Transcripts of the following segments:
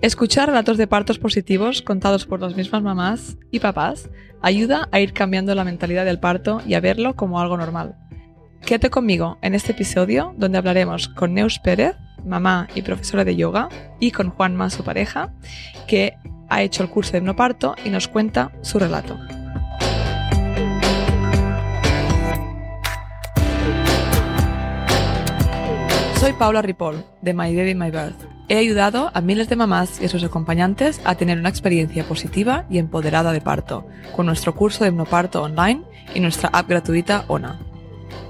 Escuchar relatos de partos positivos contados por las mismas mamás y papás ayuda a ir cambiando la mentalidad del parto y a verlo como algo normal. Quédate conmigo en este episodio donde hablaremos con Neus Pérez, mamá y profesora de yoga, y con Juanma, su pareja, que ha hecho el curso de hipnoparto y nos cuenta su relato. Soy Paula Ripoll, de My Baby My Birth. He ayudado a miles de mamás y a sus acompañantes a tener una experiencia positiva y empoderada de parto, con nuestro curso de hipnoparto online y nuestra app gratuita ONA.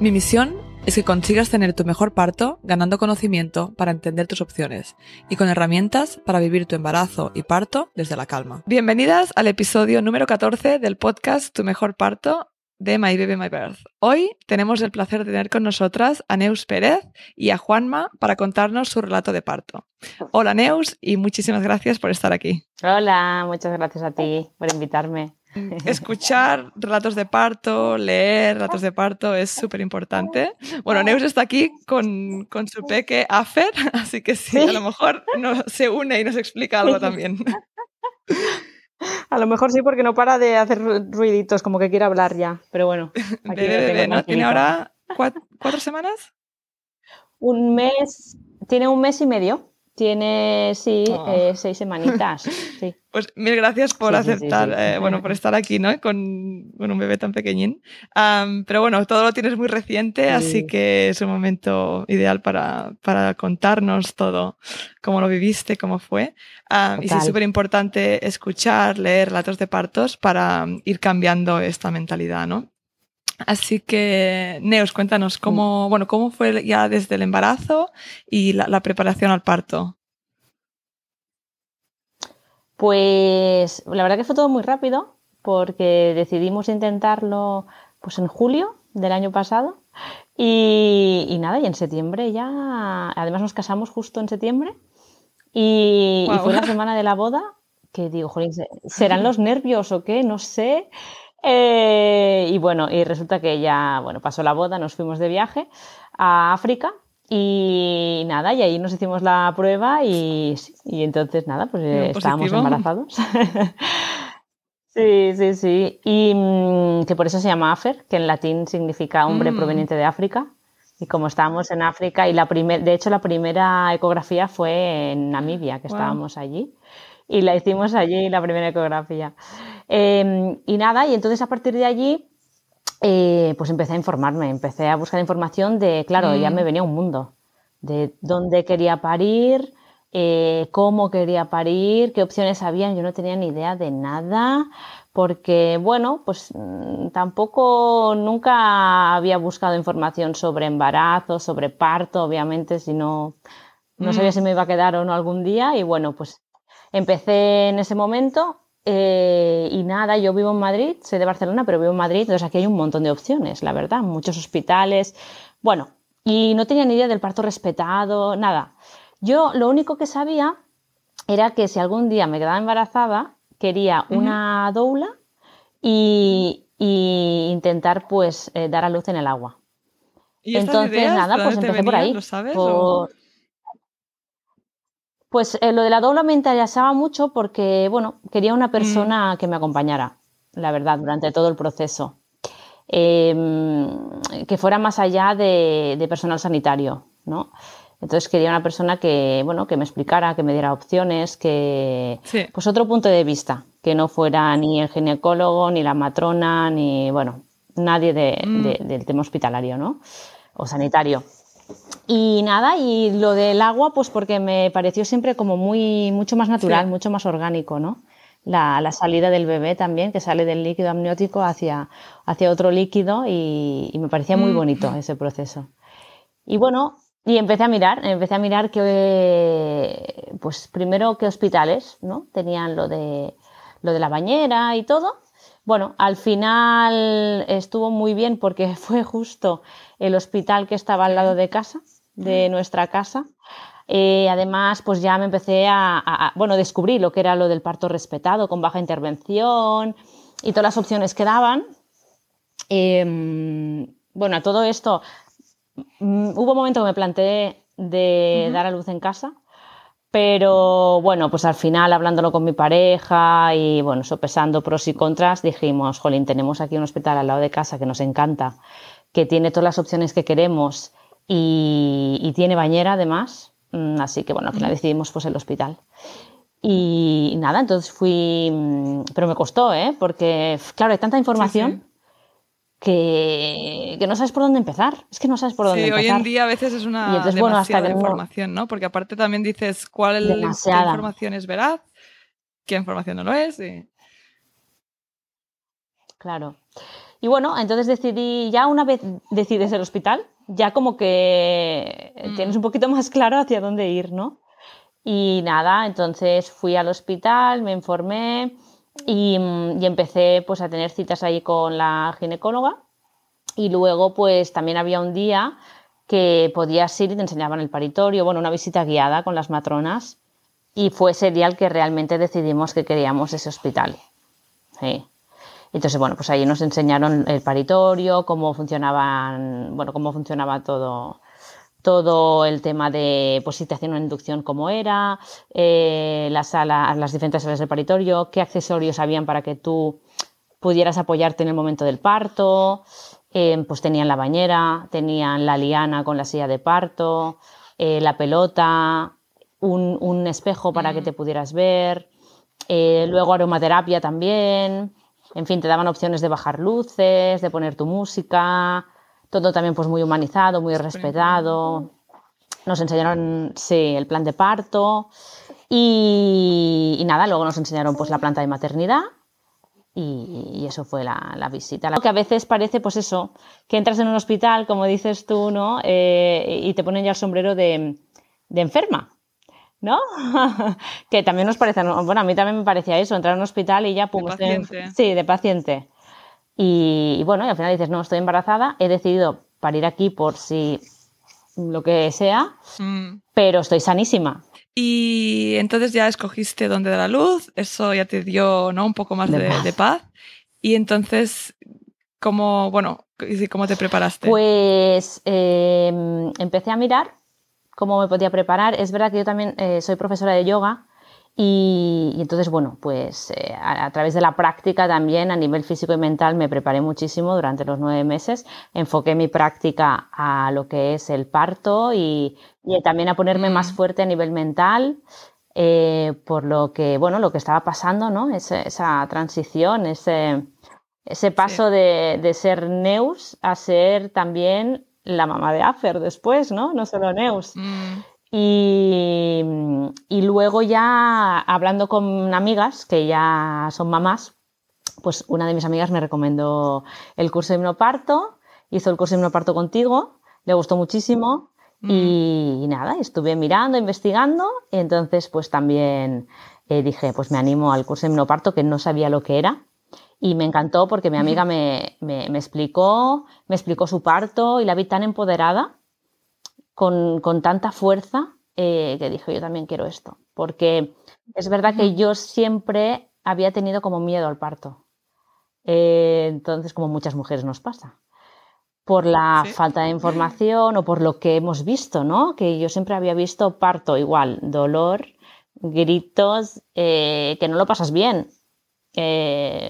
Mi misión es que consigas tener tu mejor parto ganando conocimiento para entender tus opciones y con herramientas para vivir tu embarazo y parto desde la calma. Bienvenidas al episodio número 14 del podcast Tu mejor parto de My Baby My Birth. Hoy tenemos el placer de tener con nosotras a Neus Pérez y a Juanma para contarnos su relato de parto. Hola Neus y muchísimas gracias por estar aquí. Hola, muchas gracias a ti por invitarme. Escuchar relatos de parto, leer relatos de parto es súper importante. Bueno, Neus está aquí con, con su peque Afer, así que sí, a lo mejor no, se une y nos explica algo también. A lo mejor sí, porque no para de hacer ruiditos, como que quiere hablar ya. Pero bueno. ¿no? ¿Tiene ahora cuatro, semanas? Un mes, tiene un mes y medio. Tiene, sí, oh. eh, seis semanitas. Sí. Pues mil gracias por aceptar, eh, bueno, por estar aquí, ¿no? Con, un bebé tan pequeñín. pero bueno, todo lo tienes muy reciente, así que es un momento ideal para, para contarnos todo, cómo lo viviste, cómo fue. y sí, es súper importante escuchar, leer relatos de partos para ir cambiando esta mentalidad, ¿no? Así que, Neos, cuéntanos cómo, bueno, cómo fue ya desde el embarazo y la preparación al parto. Pues la verdad que fue todo muy rápido porque decidimos intentarlo pues en julio del año pasado y, nada, y en septiembre ya, además nos casamos justo en septiembre y, fue la semana de la boda que digo, jolín, ¿serán los nervios o qué? No sé. Eh, y bueno, y resulta que ya, bueno, pasó la boda, nos fuimos de viaje a África y nada, y ahí nos hicimos la prueba y, y entonces nada, pues eh, estábamos embarazados. sí, sí, sí. Y mm, que por eso se llama Afer, que en latín significa hombre mm. proveniente de África. Y como estábamos en África, y la primer, de hecho la primera ecografía fue en Namibia, que estábamos allí. Y la hicimos allí, la primera ecografía. Em, y nada, y entonces a partir de allí eh, pues empecé a informarme, empecé a buscar información de, claro, ya me mm. venía un mundo, de dónde quería parir, eh, cómo quería parir, qué opciones habían, yo no tenía ni idea de nada, porque bueno, pues mm, tampoco nunca había buscado información sobre embarazo, sobre parto, obviamente, si no, no sabía mm. si me iba a quedar o no algún día, y bueno, pues empecé en ese momento eh, y nada, yo vivo en Madrid, soy de Barcelona, pero vivo en Madrid, entonces aquí hay un montón de opciones, la verdad, muchos hospitales. Bueno, y no tenía ni idea del parto respetado, nada. Yo lo único que sabía era que si algún día me quedaba embarazada, quería una doula y, intentar pues eh, dar a luz en el agua. Entonces, nada, pues empecé por ahí. ¿Lo sabes? Pues eh, lo de la doula me interesaba mucho porque, bueno, quería una persona mm. que me acompañara, la verdad, durante todo el proceso. Em, que fuera más allá de, personal sanitario, ¿no? Entonces quería una persona que, bueno, que me explicara, que me diera opciones, que, pues otro punto de vista, que no fuera ni el ginecólogo, ni la matrona, ni, bueno, nadie mm. del tema hospitalario, ¿no? O sanitario. Y nada, y lo del agua, pues porque me pareció siempre como muy, mucho más natural, mucho más orgánico, ¿no? La, la, salida del bebé también, que sale del líquido amniótico hacia, hacia otro líquido y, me parecía muy mm. bonito ese proceso. Y bueno, y empecé a mirar, empecé a mirar que, pues primero qué hospitales, ¿no? Tenían lo de, lo de la bañera y todo. Bueno, al final estuvo muy bien porque fue justo el hospital que estaba al lado de casa de nuestra casa. Eh, además, pues ya me empecé a, bueno, descubrí lo que era lo del parto respetado con baja intervención y todas las opciones que daban. Em, bueno, a todo esto, mm, hubo un momento que me planteé de dar a luz en casa, Pero bueno, pues al final hablándolo con mi pareja y bueno, sopesando pros y contras, dijimos, jolín, tenemos aquí un hospital al lado de casa que nos encanta, que tiene todas las opciones que queremos y, tiene bañera además. Mm, así que bueno, al final decidimos pues el hospital. Y nada, entonces fui, mm, pero me costó, ¿eh? Porque claro, hay tanta información que, no sabes por dónde empezar. Es que no sabes por dónde empezar. Sí, hoy en día a veces es una entonces, bueno, hasta información, ¿no? Porque aparte también dices cuál información es veraz, qué información no lo es. Claro. Y bueno, entonces decidí, ya una vez decides el hospital, ya como que tienes mm. un poquito más claro hacia dónde ir, ¿no? Y nada, entonces fui al hospital, me informé, y, empecé pues a tener citas ahí con la ginecóloga y luego pues también había un día que podías ir y te enseñaban el paritorio, bueno, una visita guiada con las matronas y fue ese día el que realmente decidimos que queríamos ese hospital. Entonces, bueno, pues ahí nos enseñaron el paritorio, cómo funcionaban, bueno, cómo funcionaba todo, todo el tema de pues, si te hacían una inducción como era, eh, las, las diferentes salas del paritorio, qué accesorios habían para que tú pudieras apoyarte en el momento del parto, eh, pues tenían la bañera, tenían la liana con la silla de parto, eh, la pelota, un, espejo para que mm. te pudieras ver, luego aromaterapia también, en fin, te daban opciones de bajar luces, de poner tu música, todo también pues muy humanizado, muy respetado. Nos enseñaron, sí, el plan de parto y, nada, luego nos enseñaron pues la planta de maternidad y, eso fue la, visita. Lo que a veces parece, pues eso, que entras en un hospital, como dices tú, ¿no? Eh, y te ponen ya el sombrero de, enferma, ¿no? que también nos parece, bueno, a mí también me parecía eso, entrar en un hospital y ya, pum, de paciente. sí, de paciente. Y, bueno, y al final dices, no, estoy embarazada, he decidido parir aquí por si lo que sea, mm. pero estoy sanísima. Y entonces ya escogiste dónde da la luz, eso ya te dio ¿no? un poco más de, paz. Y entonces, ¿cómo, bueno, cómo te preparaste? Pues em, empecé a mirar cómo me podía preparar. Es verdad que yo también eh, soy profesora de yoga y, entonces, bueno, pues eh, a, través de la práctica también a nivel físico y mental me preparé muchísimo durante los nueve meses. Enfoqué mi práctica a lo que es el parto y, también a ponerme más mm. fuerte a nivel mental. Eh, por lo que, bueno, lo que estaba pasando, ¿no? esa transición, ese, ese paso de, de, ser Neus a ser también la mamá de Afer después, ¿no? No solo Neus. Mm. Y, luego ya hablando con amigas que ya son mamás, pues una de mis amigas me recomendó el curso de hipnoparto, hizo el curso de hipnoparto contigo, le gustó muchísimo mm. y, nada, estuve mirando, investigando y entonces pues también eh, dije, pues me animo al curso de hipnoparto que no sabía lo que era y me encantó porque mi amiga me, me explicó, me explicó su parto y la vi tan empoderada con, tanta fuerza eh, que dije, yo también quiero esto. Porque es verdad que yo siempre había tenido como miedo al parto. Eh, entonces, como muchas mujeres nos pasa. Por la falta de información o por lo que hemos visto, ¿no? Que yo siempre había visto parto igual, dolor, gritos, eh, que no lo pasas bien.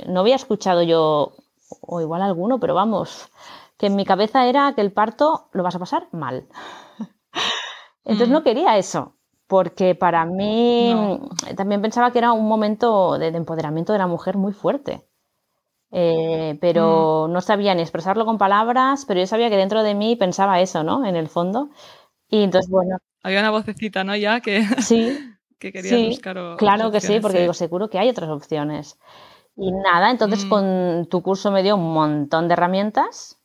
No había escuchado yo, o igual alguno, pero vamos, que en mi cabeza era que el parto lo vas a pasar mal. Entonces no mm. quería eso, porque para mí también pensaba que era un momento de, empoderamiento de la mujer muy fuerte. Eh, pero mm. no sabía ni expresarlo con palabras, pero yo sabía que dentro de mí pensaba eso, ¿no? En el fondo. Y entonces, bueno. Había una vocecita, ¿no? Ya que, sí, que quería buscar. Claro que sí, porque digo, seguro que hay otras opciones. Y nada, entonces mm. con tu curso me dio un montón de herramientas.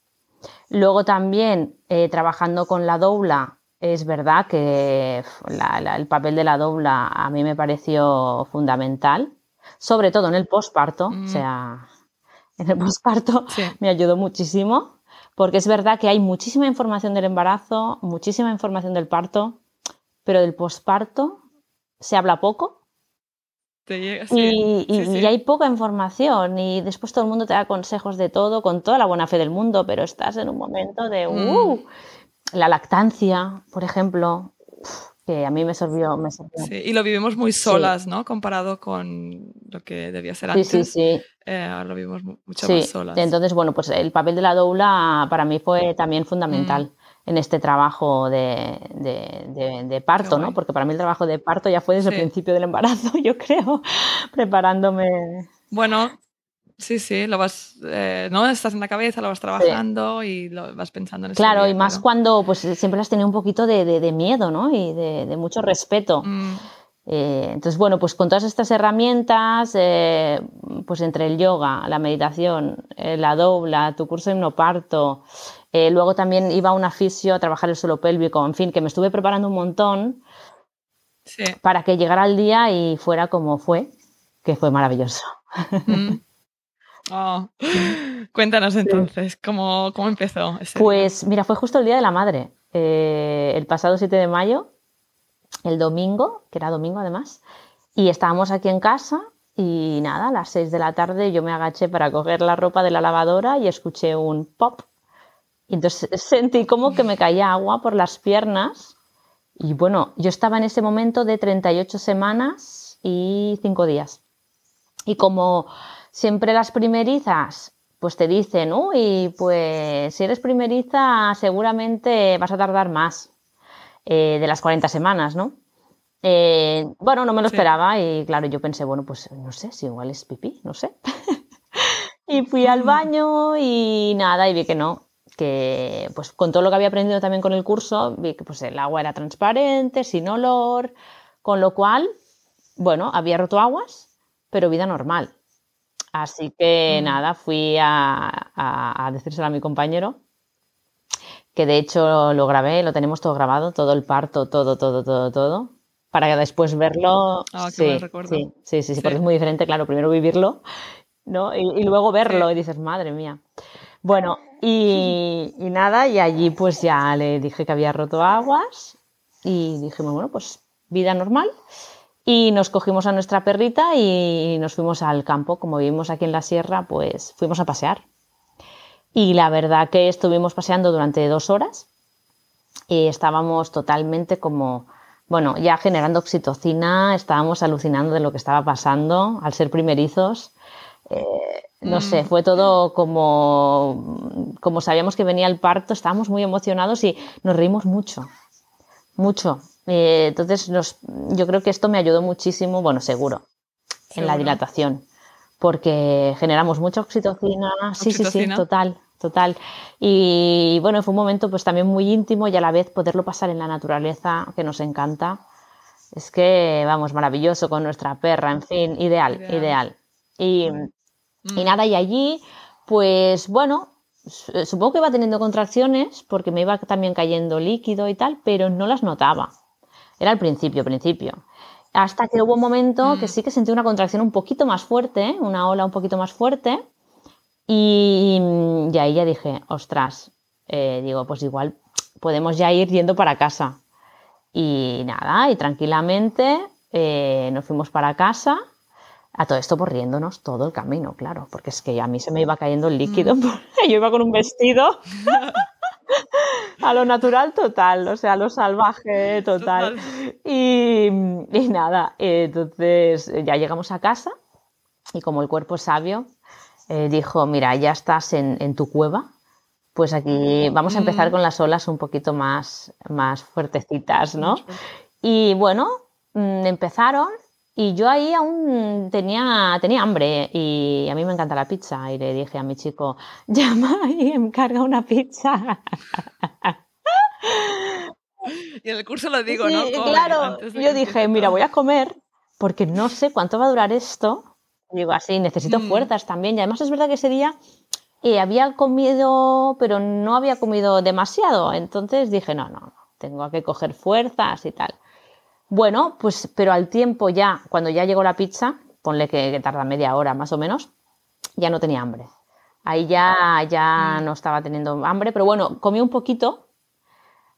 Luego también eh, trabajando con la doula es verdad que el papel de la dobla a mí me pareció fundamental, sobre todo en el posparto, o mm. sea, en el posparto me ayudó muchísimo, porque es verdad que hay muchísima información del embarazo, muchísima información del parto, pero del posparto se habla poco. y, hay poca información y después todo el mundo te da consejos de todo con toda la buena fe del mundo, pero estás en un momento de... Mm. Uh, la lactancia, por ejemplo, que a mí me sirvió. Me Sí, y lo vivimos muy solas, ¿no? Comparado con lo que debía ser antes. Sí, sí, sí. Eh, lo vivimos mucho más solas. Entonces, bueno, pues el papel de la doula para mí fue también fundamental. Mm. En este trabajo de, de, parto, ¿no? Porque para mí el trabajo de parto ya fue desde el principio del embarazo, yo creo, preparándome. Bueno, Sí, sí, lo vas, eh, ¿no? Estás en la cabeza, lo vas trabajando y lo vas pensando en eso. Claro, y más cuando pues siempre has tenido un poquito de, miedo, ¿no? Y de, mucho respeto. Mm. Eh, entonces, bueno, pues con todas estas herramientas, eh, pues entre el yoga, la meditación, la dobla, tu curso de hipnoparto, luego también iba a un aficio a trabajar el suelo pélvico, en fin, que me estuve preparando un montón para que llegara el día y fuera como fue, que fue maravilloso. Mm. Oh. Cuéntanos entonces, ¿cómo, ¿cómo, empezó? pues mira, fue justo el Día de la Madre, eh, el pasado 7 de mayo, el domingo, que era domingo además, y estábamos aquí en casa y nada, a las 6 de la tarde yo me agaché para coger la ropa de la lavadora y escuché un pop. Y entonces sentí como que me caía agua por las piernas. Y bueno, yo estaba en ese momento de 38 semanas y 5 días. Y como siempre las primerizas, pues te dicen, uy, pues si eres primeriza seguramente vas a tardar más eh, de las 40 semanas, ¿no? Eh, bueno, no me lo esperaba y claro, yo pensé, bueno, pues no sé, si igual es pipí, no sé. y fui al baño y nada, y vi que no, que pues con todo lo que había aprendido también con el curso, vi que pues el agua era transparente, sin olor, con lo cual, bueno, había roto aguas, pero vida normal. Así que mm. nada, fui a, a, decírselo a mi compañero, que de hecho lo grabé, lo tenemos todo grabado, todo el parto, todo, todo, todo, todo, para después verlo. Ah, sí, sí, sí, sí, porque es muy diferente, claro, primero vivirlo, ¿no? Y, luego verlo y dices, madre mía. Bueno, y, y, nada, y allí pues ya le dije que había roto aguas y dije, bueno, pues vida normal. Y nos cogimos a nuestra perrita y nos fuimos al campo. Como vivimos aquí en la sierra, pues fuimos a pasear. Y la verdad que estuvimos paseando durante dos horas y estábamos totalmente como, bueno, ya generando oxitocina, estábamos alucinando de lo que estaba pasando al ser primerizos. Eh, no sé, mm. fue todo como, como sabíamos que venía el parto, estábamos muy emocionados y nos reímos mucho, mucho. Eh, entonces, yo creo que esto me ayudó muchísimo, bueno, seguro, en la dilatación, porque generamos mucha oxitocina. Sí, sí, sí, total, total. Y bueno, fue un momento pues también muy íntimo y a la vez poderlo pasar en la naturaleza, que nos encanta. Es que, vamos, maravilloso con nuestra perra, en fin, ideal, ideal. Y, y mm. nada, y allí, pues bueno, supongo que iba teniendo contracciones porque me iba también cayendo líquido y tal, pero no las notaba. Era al principio, principio. Hasta que hubo un momento que mm. sí que sentí una contracción un poquito más fuerte, una ola un poquito más fuerte. Y, ahí ya dije, ostras, eh, digo, pues igual podemos ya ir yendo para casa. Y nada, y tranquilamente eh, nos fuimos para casa. A todo esto por riéndonos todo el camino, claro, porque es que a mí se me iba cayendo el líquido. Mm. Yo iba con un vestido. a lo natural total, o sea, a lo salvaje total. Y, nada, entonces ya llegamos a casa y como el cuerpo es sabio, eh, dijo, mira, ya estás en, tu cueva, pues aquí vamos a empezar mm. con las olas un poquito más, más fuertecitas, ¿no? Y bueno, mm, empezaron y yo ahí aún tenía, tenía hambre y a mí me encanta la pizza y le dije a mi chico, llama y encarga una pizza. Y en el curso lo digo, ¿no? claro, yo dije, mira, voy a comer porque no sé cuánto va a durar esto. Digo así, necesito mm. fuerzas también. Y además es verdad que ese día eh, había comido, pero no había comido demasiado. Entonces dije, no, no, tengo que coger fuerzas y tal. Bueno, pues, pero al tiempo ya, cuando ya llegó la pizza, ponle que, tarda media hora más o menos, ya no tenía hambre. Ahí ya, ya no estaba teniendo hambre, pero bueno, comí un poquito,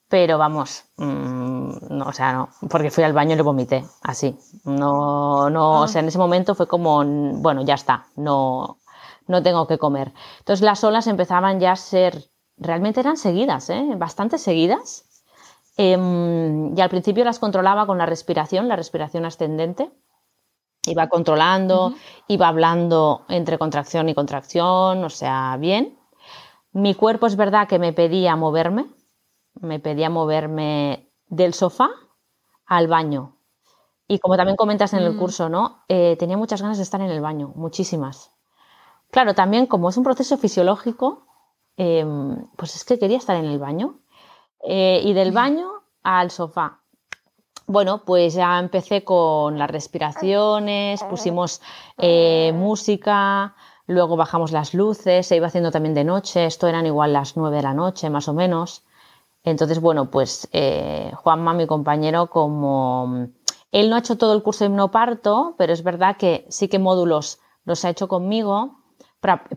pero vamos, mm, no, o sea, no, porque fui al baño y le vomité, así. No, no, o sea, en ese momento fue como, bueno, ya está, no, no tengo que comer. Entonces las olas empezaban ya a ser, realmente eran seguidas, ¿eh? bastante seguidas Em, y al principio las controlaba con la respiración, la respiración ascendente. Iba controlando, iba hablando entre contracción y contracción, o sea, bien. Mi cuerpo es verdad que me pedía moverme, me pedía moverme del sofá al baño. Y como también comentas en el mm. curso, ¿no? Eh, tenía muchas ganas de estar en el baño, muchísimas. Claro, también como es un proceso fisiológico, em, pues es que quería estar en el baño. Eh, y del baño al sofá. Bueno, pues ya empecé con las respiraciones, pusimos eh, música, luego bajamos las luces, se iba haciendo también de noche, esto eran igual las nueve de la noche más o menos. Entonces, bueno, pues eh, Juanma, mi compañero, como él no ha hecho todo el curso de hipnoparto, pero es verdad que sí que módulos los ha hecho conmigo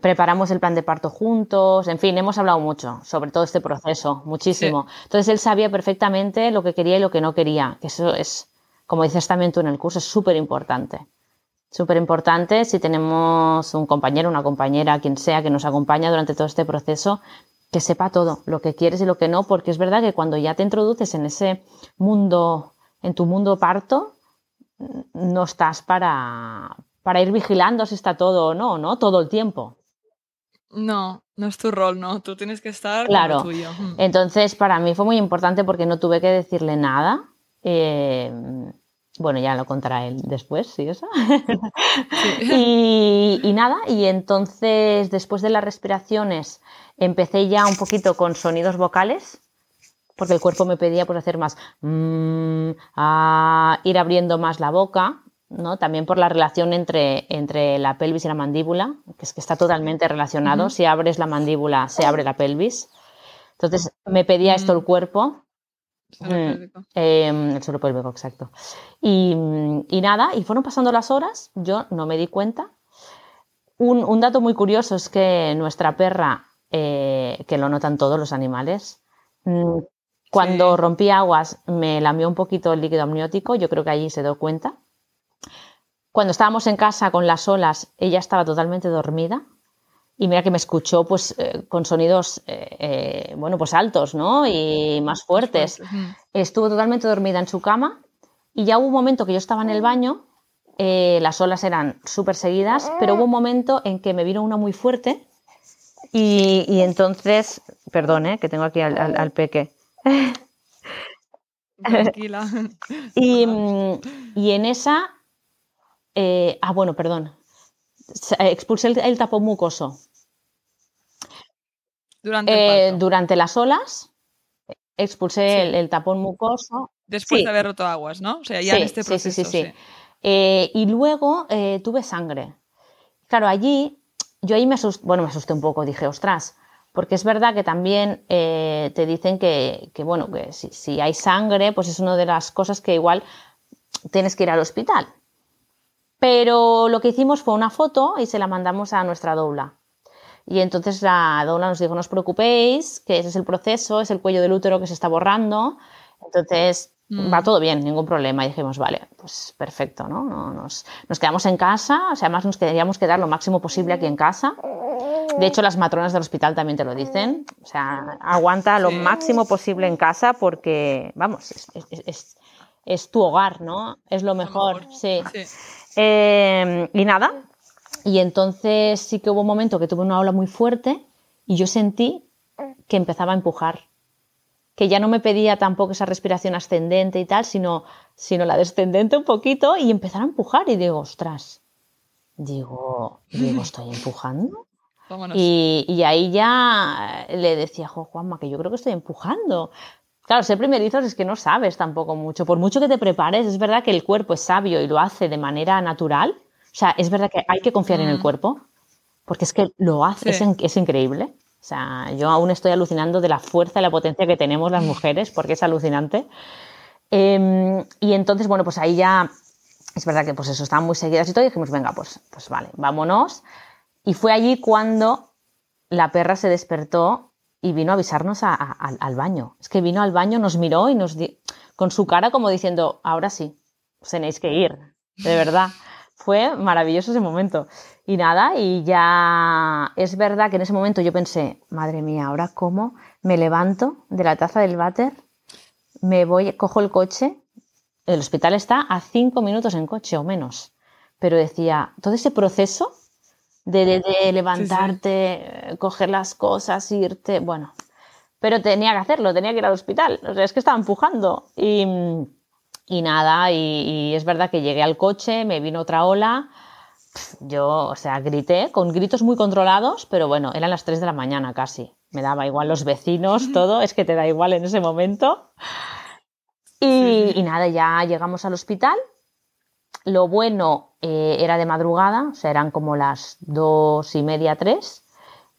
preparamos el plan de parto juntos, en fin, hemos hablado mucho sobre todo este proceso, muchísimo. Entonces él sabía perfectamente lo que quería y lo que no quería, que eso es, como dices también tú en el curso, es súper importante. Súper importante si tenemos un compañero, una compañera, quien sea que nos acompaña durante todo este proceso, que sepa todo, lo que quieres y lo que no, porque es verdad que cuando ya te introduces en ese mundo, en tu mundo parto, no estás para, para ir vigilando si está todo o no, ¿no? Todo el tiempo. No, no es tu rol, ¿no? Tú tienes que estar claro. tuyo. Hmm. Entonces, para mí fue muy importante porque no tuve que decirle nada. Eh, bueno, ya lo contará él después, ¿sí? Eso? y, y, nada, y entonces después de las respiraciones empecé ya un poquito con sonidos vocales, porque el cuerpo me pedía pues hacer más, mmm, ir abriendo más la boca, también por la relación entre, entre la pelvis y la mandíbula, que es que está totalmente relacionado. Si abres la mandíbula, se abre la pelvis. Entonces me pedía esto el mm. cuerpo. Mm, em, el suelo pélvico, exacto. Y, nada, y fueron pasando las horas, yo no me di cuenta. Un, dato muy curioso es que nuestra perra, eh, que lo notan todos los animales, mm, cuando rompí aguas me lamió un poquito el líquido amniótico, yo creo que allí se dio cuenta cuando estábamos en casa con las olas, ella estaba totalmente dormida. Y mira que me escuchó pues eh, con sonidos eh, eh, bueno pues altos ¿no? y más fuertes. Estuvo totalmente dormida en su cama y ya hubo un momento que yo estaba en el baño, las olas eran súper seguidas, pero hubo un momento en que me vino una muy fuerte y, entonces, perdón, que tengo aquí al, peque. Tranquila. y, y en esa eh, ah, bueno, perdón. Eh, expulsé el, tapón mucoso. Durante, eh, durante las olas, expulsé el, tapón mucoso. Después de haber roto aguas, ¿no? O sea, ya en este proceso. Sí, sí, sí. y luego tuve sangre. Claro, allí, yo ahí me asusté, bueno, me asusté un poco, dije, ostras, porque es verdad que también te dicen que, bueno, que si, si, hay sangre, pues es una de las cosas que igual tienes que ir al hospital. Pero lo que hicimos fue una foto y se la mandamos a nuestra doula. Y entonces la doula nos dijo, no os preocupéis, que ese es el proceso, es el cuello del útero que se está borrando. Entonces mm. va todo bien, ningún problema. Y dijimos, vale, pues perfecto, ¿no? Nos, nos, quedamos en casa, o sea, además nos queríamos quedar lo máximo posible aquí en casa. De hecho, las matronas del hospital también te lo dicen. O sea, aguanta lo máximo posible en casa porque, vamos, es, es, tu hogar, ¿no? Es lo mejor, sí. sí. Em, y nada, y entonces sí que hubo un momento que tuve una ola muy fuerte y yo sentí que empezaba a empujar, que ya no me pedía tampoco esa respiración ascendente y tal, sino, sino la descendente un poquito y empezar a empujar. Y digo, ostras, digo, digo, estoy empujando. Y, y, ahí ya le decía, jo, Juanma, que yo creo que estoy empujando. Claro, ser primerizos es que no sabes tampoco mucho. Por mucho que te prepares, es verdad que el cuerpo es sabio y lo hace de manera natural. O sea, es verdad que hay que confiar en el mm. cuerpo, porque es que lo hace, es, increíble. O sea, yo aún estoy alucinando de la fuerza y la potencia que tenemos las mujeres, porque es alucinante. Em, y entonces, bueno, pues ahí ya es verdad que pues eso, estaban muy seguidas y todo, y dijimos, venga, pues, pues vale, vámonos. Y fue allí cuando la perra se despertó y vino a avisarnos al baño. Es que vino al baño, nos miró y nos di con su cara como diciendo, ahora sí, tenéis que ir, de verdad. Fue maravilloso ese momento. Y nada, y ya es verdad que en ese momento yo pensé, madre mía, ahora cómo me levanto de la taza del váter, me voy, cojo el coche, el hospital está a cinco minutos en coche o menos, pero decía, todo ese proceso de, levantarte, coger las cosas, irte, bueno, pero tenía que hacerlo, tenía que ir al hospital, o sea, es que estaba empujando. Y, nada, y, es verdad que llegué al coche, me vino otra ola, yo, o sea, grité con gritos muy controlados, pero bueno, eran las 3 de la mañana casi, me daba igual los vecinos, todo, es que te da igual en ese momento. Y, nada, ya llegamos al hospital. Lo bueno eh, era de madrugada, o sea, eran como las dos y media, tres.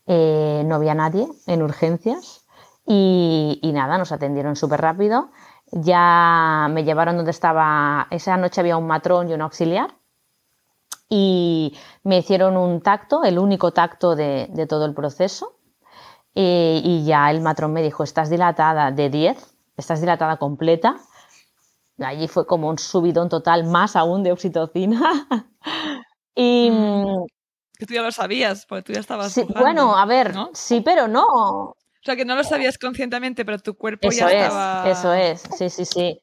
Eh, no había nadie en urgencias. Y, nada, nos atendieron súper rápido. Ya me llevaron donde estaba. Esa noche había un matrón y un auxiliar. Y me hicieron un tacto, el único tacto de, todo el proceso. Eh, y ya el matrón me dijo: Estás dilatada de 10, estás dilatada completa Allí fue como un subidón total, más aún de oxitocina. y. Mm, que tú ya lo sabías, porque tú ya estabas. Sí, bueno, a ver, sí, pero no. O sea, que no lo sabías conscientemente, pero tu cuerpo eso ya es, estaba. Eso es, sí, sí, sí.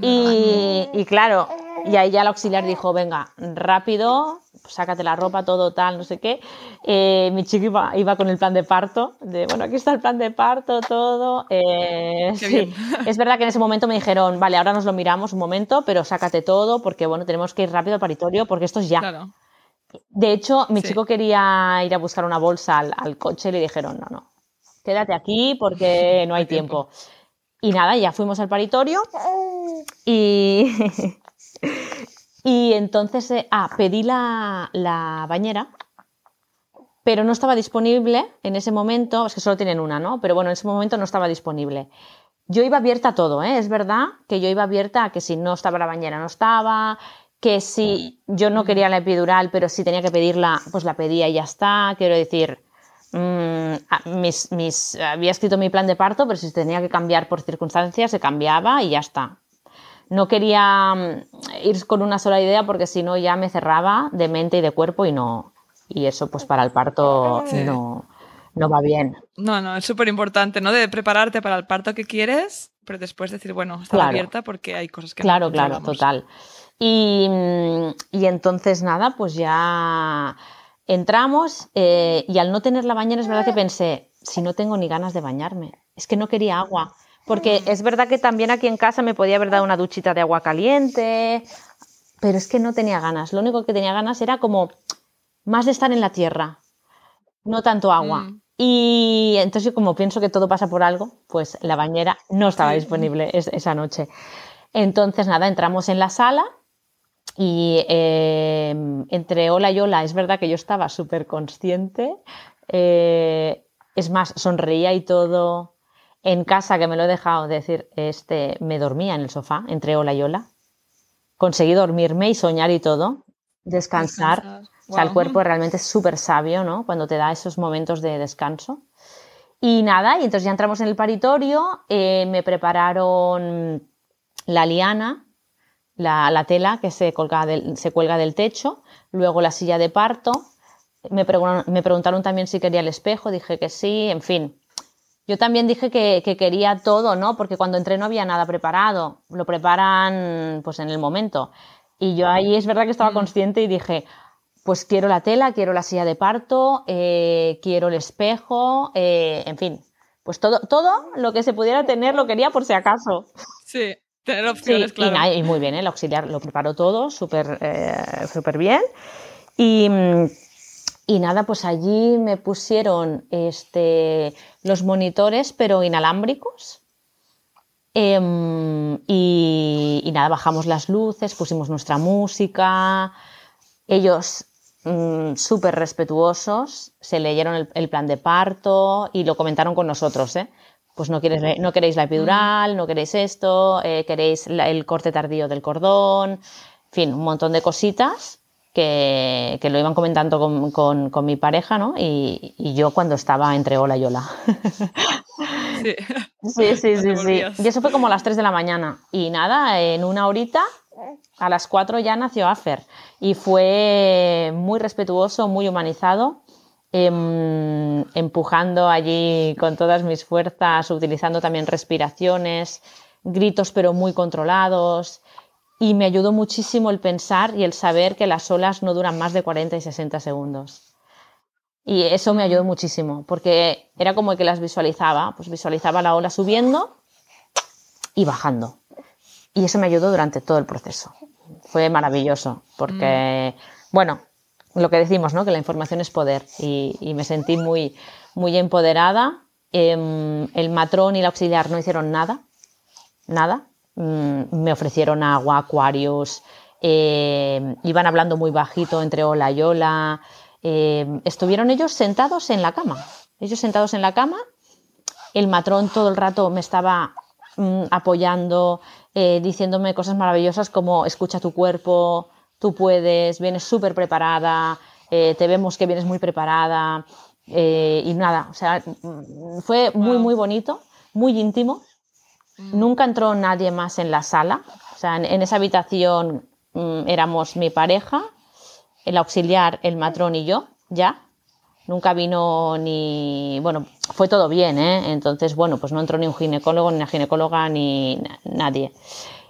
Y, y, claro, y ahí ya el auxiliar dijo, venga, rápido, sácate la ropa, todo tal, no sé qué. Eh, mi chico iba, iba, con el plan de parto, de, bueno, aquí está el plan de parto, todo. Eh, sí. Es verdad que en ese momento me dijeron, vale, ahora nos lo miramos un momento, pero sácate todo, porque bueno, tenemos que ir rápido al paritorio, porque esto es ya. Claro. De hecho, mi chico quería ir a buscar una bolsa al, coche y le dijeron, no, no, quédate aquí porque no hay tiempo. Y nada, ya fuimos al paritorio y, y entonces, eh, ah, pedí la, la, bañera, pero no estaba disponible en ese momento, es que solo tienen una, ¿no? Pero bueno, en ese momento no estaba disponible. Yo iba abierta a todo, ¿eh? Es verdad que yo iba abierta a que si no estaba la bañera no estaba, que si yo no quería la epidural, pero si tenía que pedirla, pues la pedía y ya está. Quiero decir, mmm, mis, mis, había escrito mi plan de parto, pero si tenía que cambiar por circunstancias, se cambiaba y ya está no quería mm, ir con una sola idea porque si no ya me cerraba de mente y de cuerpo y no y eso pues para el parto no, no va bien. No, no, es súper importante, ¿no? De prepararte para el parto que quieres, pero después decir, bueno, está abierta porque hay cosas que Claro, claro, total. Y, mm, y, entonces nada, pues ya entramos eh, y al no tener la bañera es verdad que pensé, si no tengo ni ganas de bañarme, es que no quería agua. Porque es verdad que también aquí en casa me podía haber dado una duchita de agua caliente, pero es que no tenía ganas. Lo único que tenía ganas era como más de estar en la tierra, no tanto agua. Mm. Y entonces, como pienso que todo pasa por algo, pues la bañera no estaba disponible esa noche. Entonces, nada, entramos en la sala y em, entre hola y hola, es verdad que yo estaba súper consciente. Eh, es más, sonreía y todo en casa, que me lo he dejado decir, este, me dormía en el sofá, entre ola y ola. Conseguí dormirme y soñar y todo, descansar. O sea, el cuerpo realmente es súper sabio, ¿no? Cuando te da esos momentos de descanso. Y nada, y entonces ya entramos en el paritorio, eh, me prepararon la liana, la, tela que se, colga del, se cuelga del techo, luego la silla de parto, me, me preguntaron también si quería el espejo, dije que sí, en fin, yo también dije que, quería todo, ¿no? Porque cuando entré no había nada preparado, lo preparan pues en el momento. Y yo ahí es verdad que estaba mm. consciente y dije, pues quiero la tela, quiero la silla de parto, eh, quiero el espejo, eh, en fin, pues todo, todo lo que se pudiera tener lo quería por si acaso. Sí, tener opciones, claro. Y, muy bien, ¿eh? el auxiliar lo preparó todo súper súper bien. Y mm, y nada, pues allí me pusieron este, los monitores, pero inalámbricos. Em, y, nada, bajamos las luces, pusimos nuestra música. Ellos mm, súper respetuosos, se leyeron el, plan de parto y lo comentaron con nosotros. ¿eh? Pues no, queréis, no queréis la epidural, no queréis esto, eh, queréis el corte tardío del cordón, en fin, un montón de cositas que, lo iban comentando con, mi pareja, ¿no? Y, yo cuando estaba entre hola y hola. Sí, sí, sí, sí, sí. Y eso fue como a las 3 de la mañana. Y nada, en una horita, a las 4 ya nació Afer. Y fue muy respetuoso, muy humanizado. Em, empujando allí con todas mis fuerzas, utilizando también respiraciones, gritos pero muy controlados. Y me ayudó muchísimo el pensar y el saber que las olas no duran más de 40 y 60 segundos. Y eso me ayudó muchísimo, porque era como que las visualizaba, pues visualizaba la ola subiendo y bajando. Y eso me ayudó durante todo el proceso. Fue maravilloso, porque, mm. bueno, lo que decimos, ¿no? Que la información es poder. Y, me sentí muy, muy empoderada. Em, el matrón y el auxiliar no hicieron nada, nada. Mm, me ofrecieron agua, acuarios, em, iban hablando muy bajito entre ola y ola. Em, estuvieron ellos sentados en la cama. Ellos sentados en la cama. El matrón todo el rato me estaba mm, apoyando, eh, diciéndome cosas maravillosas como escucha tu cuerpo, tú puedes, vienes súper preparada, eh, te vemos que vienes muy preparada. Eh, y nada, o sea, mm, fue muy, muy bonito, muy íntimo. Mm. Nunca entró nadie más en la sala. O sea, en, esa habitación mm, éramos mi pareja, el auxiliar, el matrón y yo, ya. Nunca vino ni. Bueno, fue todo bien, ¿eh? Entonces, bueno, pues no entró ni un ginecólogo, ni una ginecóloga, ni nadie.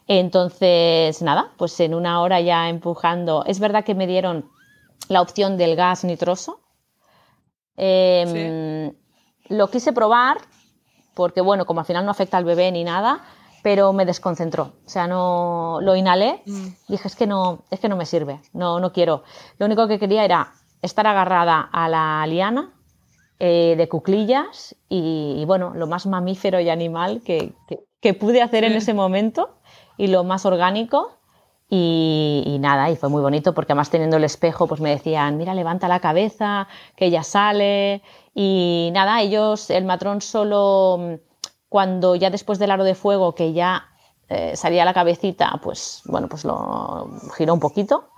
Entonces, nada, pues en una hora ya empujando. Es verdad que me dieron la opción del gas nitroso. Em, lo quise probar porque, bueno, como al final no afecta al bebé ni nada, pero me desconcentró. O sea, no lo inhalé. y mm. Dije, es que no, es que no me sirve, no, no quiero. Lo único que quería era estar agarrada a la liana eh, de cuclillas y, bueno, lo más mamífero y animal que, pude hacer en ese momento y lo más orgánico. Y, nada, y fue muy bonito porque además teniendo el espejo, pues me decían, mira, levanta la cabeza, que ella sale. Y nada, ellos, el matrón solo, cuando ya después del aro de fuego, que ya eh, salía la cabecita, pues bueno, pues lo giró un poquito.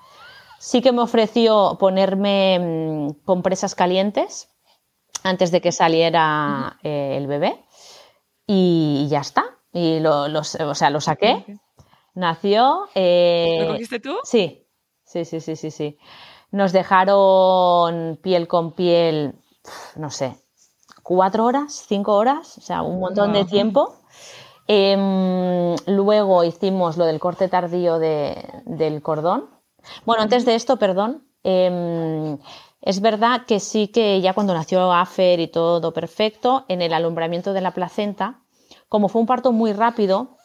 Sí que me ofreció ponerme mm, compresas calientes antes de que saliera eh, el bebé y ya está. Y lo, o sea, lo saqué. Nació. Eh, ¿Lo cogiste tú? Sí, sí, sí, sí, sí, sí. Nos dejaron piel con piel, no sé, cuatro horas, cinco horas, o sea, un montón de tiempo. Em, luego hicimos lo del corte tardío del cordón. Bueno, antes de esto, perdón, em, es verdad que sí que ya cuando nació Afer y todo perfecto, en el alumbramiento de la placenta, como fue un parto muy rápido,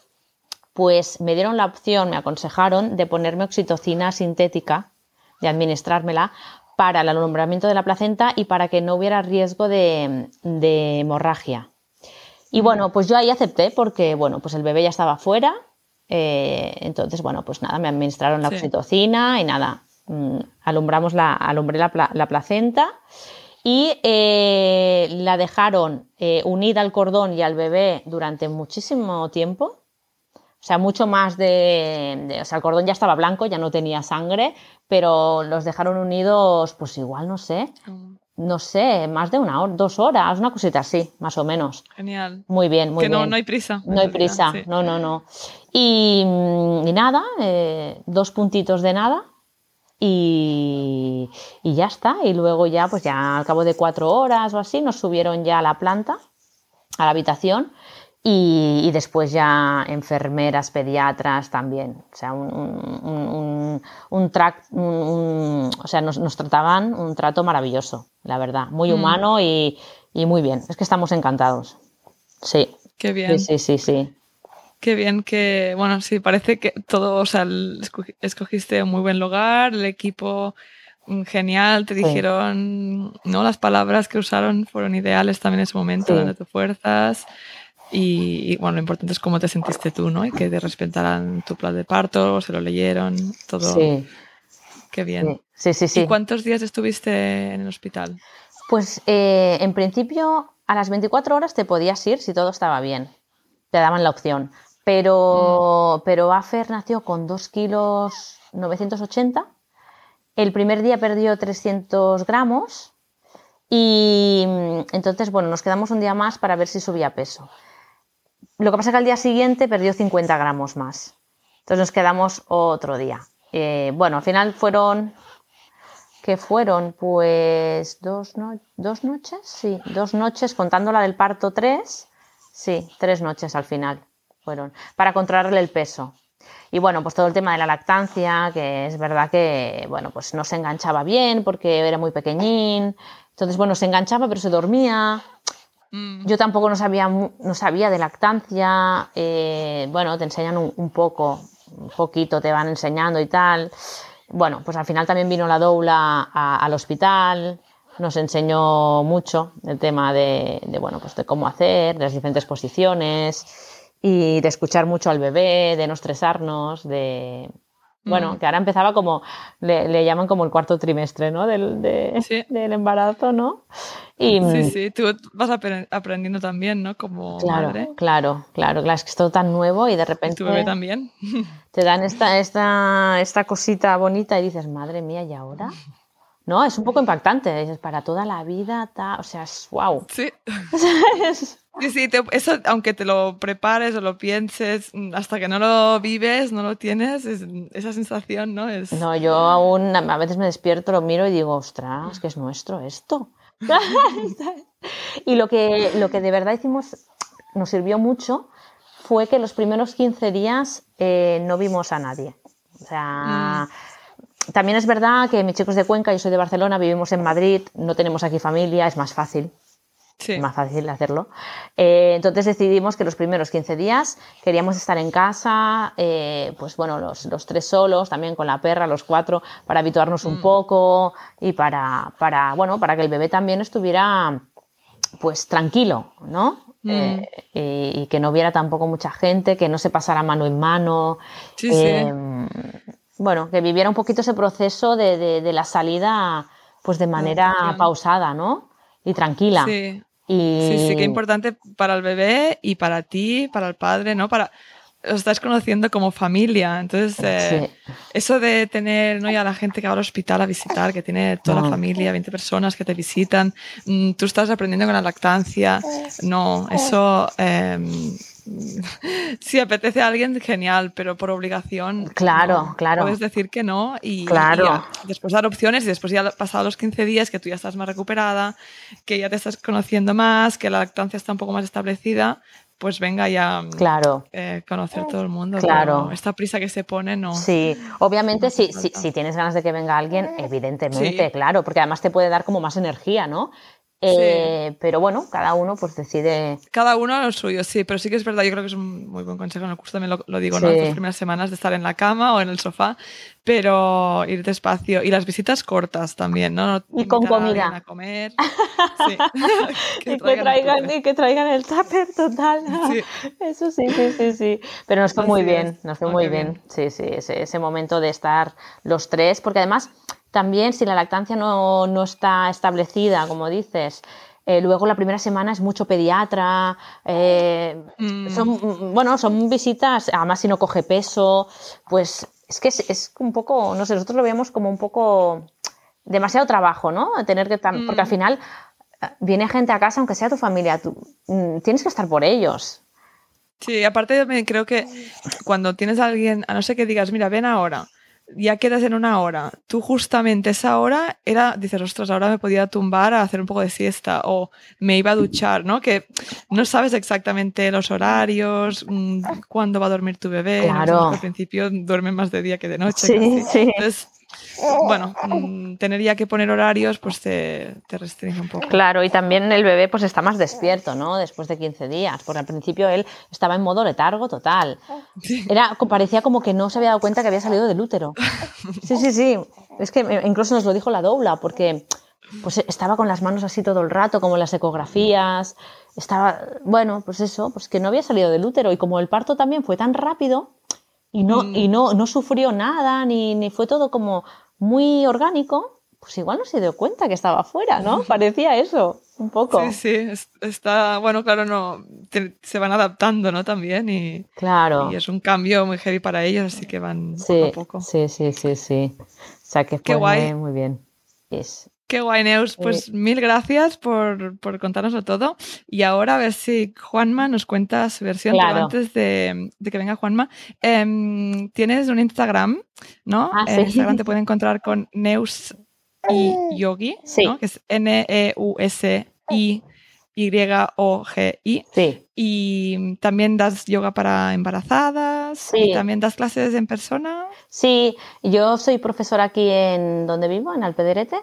pues me dieron la opción, me aconsejaron de ponerme oxitocina sintética, de administrármela para el alumbramiento de la placenta y para que no hubiera riesgo de, hemorragia. Y bueno, pues yo ahí acepté porque, bueno, pues el bebé ya estaba fuera, eh, entonces, bueno, pues nada, me administraron la oxitocina y nada, mm, alumbramos la, alumbré la, placenta y eh, la dejaron eh, unida al cordón y al bebé durante muchísimo tiempo, o sea, mucho más de, O sea, el cordón ya estaba blanco, ya no tenía sangre, pero los dejaron unidos, pues igual, no sé. No sé, más de una hora, dos horas, una cosita así, más o menos. Genial. Muy bien, muy bien. Que no, no hay prisa. No hay prisa, no, no, no. Y, nada, eh, dos puntitos de nada, y, y, ya está. Y luego ya, pues ya al cabo de cuatro horas o así, nos subieron ya a la planta, a la habitación, y, después ya enfermeras, pediatras también. O sea, un, un, un, o sea nos, trataban un trato maravilloso, la verdad. Muy mm. humano y, y, muy bien. Es que estamos encantados. Sí. Qué bien. Sí, sí, sí, Qué bien que, bueno, sí, parece que todo, o sea, escogiste un muy buen lugar, el equipo mm, genial, te dijeron, ¿no? Las palabras que usaron fueron ideales también en ese momento, donde tus fuerzas. Y, bueno, lo importante es cómo te sentiste tú, ¿no? Y que te respetaran tu plan de parto, se lo leyeron, todo. Sí. Qué bien. Sí, sí, sí. ¿Y cuántos días estuviste en el hospital? Pues eh, en principio a las 24 horas te podías ir si todo estaba bien. Te daban la opción. Pero, mm. pero Afer nació con 2 kilos 980. El primer día perdió 300 gramos. Y mm, entonces, bueno, nos quedamos un día más para ver si subía peso. Lo que pasa es que al día siguiente perdió 50 gramos más. Entonces nos quedamos otro día. Eh, bueno, al final fueron, ¿qué fueron? Pues dos, dos noches, sí, dos noches, contando la del parto tres, sí, tres noches al final. fueron, para controlarle el peso. Y bueno, pues todo el tema de la lactancia, que es verdad que, bueno, pues no se enganchaba bien porque era muy pequeñín. Entonces, bueno, se enganchaba pero se dormía. Yo tampoco no sabía, no sabía de lactancia. Eh, bueno, te enseñan un, poco, un poquito te van enseñando y tal. Bueno, pues al final también vino la doula al hospital, nos enseñó mucho el tema de, de, bueno, pues de cómo hacer, de las diferentes posiciones y de escuchar mucho al bebé, de no estresarnos, de... Bueno, mm. que ahora empezaba como, le, llaman como el cuarto trimestre, ¿no? Del, del embarazo, ¿no? Y, sí, sí, tú vas aprendiendo también, ¿no? Como claro, madre. Claro, claro, claro, es que es todo tan nuevo y de repente... tu bebé también. Te dan esta, esta, esta cosita bonita y dices, madre mía, ¿y ahora? No, es un poco impactante. Dices, para toda la vida, o sea, es wow. Sí. sí, sí, eso, aunque te lo prepares o lo pienses, hasta que no lo vives, no lo tienes, esa sensación, ¿no? Es... No, yo aún a veces me despierto, lo miro y digo, ostras, que es nuestro esto. y lo que, lo que de verdad hicimos, nos sirvió mucho, fue que los primeros 15 días eh, no vimos a nadie. O sea. Mm también es verdad que mis chicos de Cuenca, yo soy de Barcelona, vivimos en Madrid, no tenemos aquí familia, es más fácil. Sí. Más fácil hacerlo. Eh, entonces decidimos que los primeros 15 días queríamos estar en casa, eh, pues bueno, los, los, tres solos, también con la perra, los cuatro, para habituarnos un mm. poco y para, para, bueno, para que el bebé también estuviera pues tranquilo, ¿no? Mm. Eh, y, que no hubiera tampoco mucha gente, que no se pasara mano en mano. Sí, sí bueno, que viviera un poquito ese proceso de, de, la salida pues de manera pausada, ¿no? Y tranquila. Sí. Y... Sí, sí, que importante para el bebé y para ti, para el padre, ¿no? Para, os estás conociendo como familia. Entonces, eh, eso de tener ¿no? ya la gente que va al hospital a visitar, que tiene toda la familia, 20 personas que te visitan, mm, tú estás aprendiendo con la lactancia. No, eso. Em, si apetece a alguien, genial, pero por obligación. Claro, claro. Puedes decir que no y, claro. después dar opciones y después ya pasado los 15 días que tú ya estás más recuperada, que ya te estás conociendo más, que la lactancia está un poco más establecida, pues venga ya claro. Eh, conocer todo el mundo. Claro. Esta prisa que se pone, no. Sí, obviamente si, si, tienes ganas de que venga alguien, evidentemente, claro, porque además te puede dar como más energía, ¿no? Eh, pero bueno, cada uno pues decide. Cada uno lo suyo, sí, pero sí que es verdad, yo creo que es un muy buen consejo. En el curso también lo, digo, ¿no? Las primeras semanas de estar en la cama o en el sofá, pero ir despacio. Y las visitas cortas también, ¿no? y con comida. A comer. Sí. que y, que traigan, y que traigan el tupper total. Eso sí, sí, sí, sí. Pero nos fue muy bien, nos fue muy bien. Sí, sí, ese, ese momento de estar los tres, porque además también si la lactancia no, está establecida, como dices, eh, luego la primera semana es mucho pediatra, eh, mm. son, bueno, son visitas, además si no coge peso, pues es que es, un poco, no sé, nosotros lo vemos como un poco demasiado trabajo, ¿no? Tener que, porque al mm. final eh, viene gente a casa, aunque sea tu familia, tú mm, tienes que estar por ellos. Sí, aparte creo que cuando tienes a alguien, a no ser que digas, mira, ven ahora, ya quedas en una hora. Tú justamente esa hora era, dices, ostras, ahora me podía tumbar a hacer un poco de siesta o me iba a duchar, ¿no? Que no sabes exactamente los horarios, mm, cuándo va a dormir tu bebé. Claro. Al principio duerme más de día que de noche. Sí, sí bueno, mm, tener ya que poner horarios pues te, restringe un poco. Claro, y también el bebé pues está más despierto, ¿no? Después de 15 días, porque al principio él estaba en modo letargo total. Era, parecía como que no se había dado cuenta que había salido del útero. Sí, sí, sí. Es que incluso nos lo dijo la doula, porque pues estaba con las manos así todo el rato, como en las ecografías. Estaba, bueno, pues eso, pues que no había salido del útero. Y como el parto también fue tan rápido, y no, y no, no sufrió nada, ni, ni, fue todo como muy orgánico, pues igual no se dio cuenta que estaba afuera, ¿no? Parecía eso, un poco. Sí, sí, está, bueno, claro, no, se van adaptando, ¿no? También y, claro. y es un cambio muy heavy para ellos, así que van poco a poco. Sí, sí, sí, sí. O sea que fue Muy, muy bien. Es, Qué guay, Neus. Pues mil gracias por, por contárnoslo todo. Y ahora a ver si Juanma nos cuenta su versión. Pero antes de, que venga Juanma, em, tienes un Instagram, ¿no? Ah, en Instagram te pueden encontrar con Neus y Yogi, ¿no? que es N-E-U-S-I Y-O-G-I. Sí. Y también das yoga para embarazadas. Sí. Y también das clases en persona. Sí, yo soy profesora aquí en donde vivo, en Alpederete,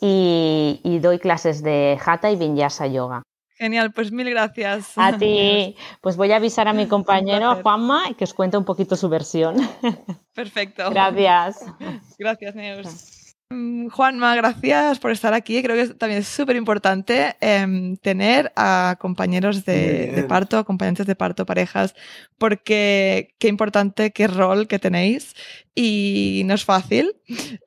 y, y doy clases de Hatha y Vinyasa Yoga. Genial, pues mil gracias. A ti, pues voy a avisar a mi compañero. Juanma, y que os cuente un poquito su versión. Perfecto. Gracias. Gracias, Neus. Mm, Juanma, gracias por estar aquí. Creo que también es súper importante em, tener a compañeros de, parto, acompañantes de parto, parejas, porque qué importante, qué rol que tenéis y no es fácil.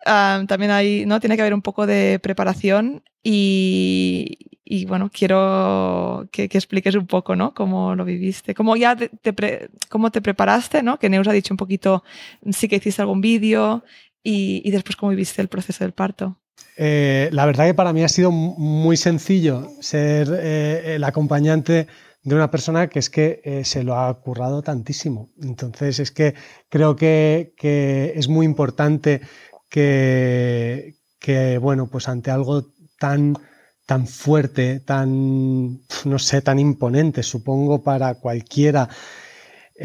Am, también hay, ¿no? Tiene que haber un poco de preparación y, y, bueno, quiero que, que expliques un poco, ¿no? Cómo lo viviste, cómo ya te, te pre- cómo te preparaste, ¿no? Que Neus ha dicho un poquito, sí que hiciste algún vídeo y, después cómo viviste el proceso del parto. Eh, la verdad que para mí ha sido mu- muy sencillo ser eh, el acompañante de una persona que es que eh, se lo ha currado tantísimo. Entonces es que creo que, es muy importante que, que, bueno, pues ante algo tan, tan fuerte, tan, no sé, tan imponente, supongo para cualquiera,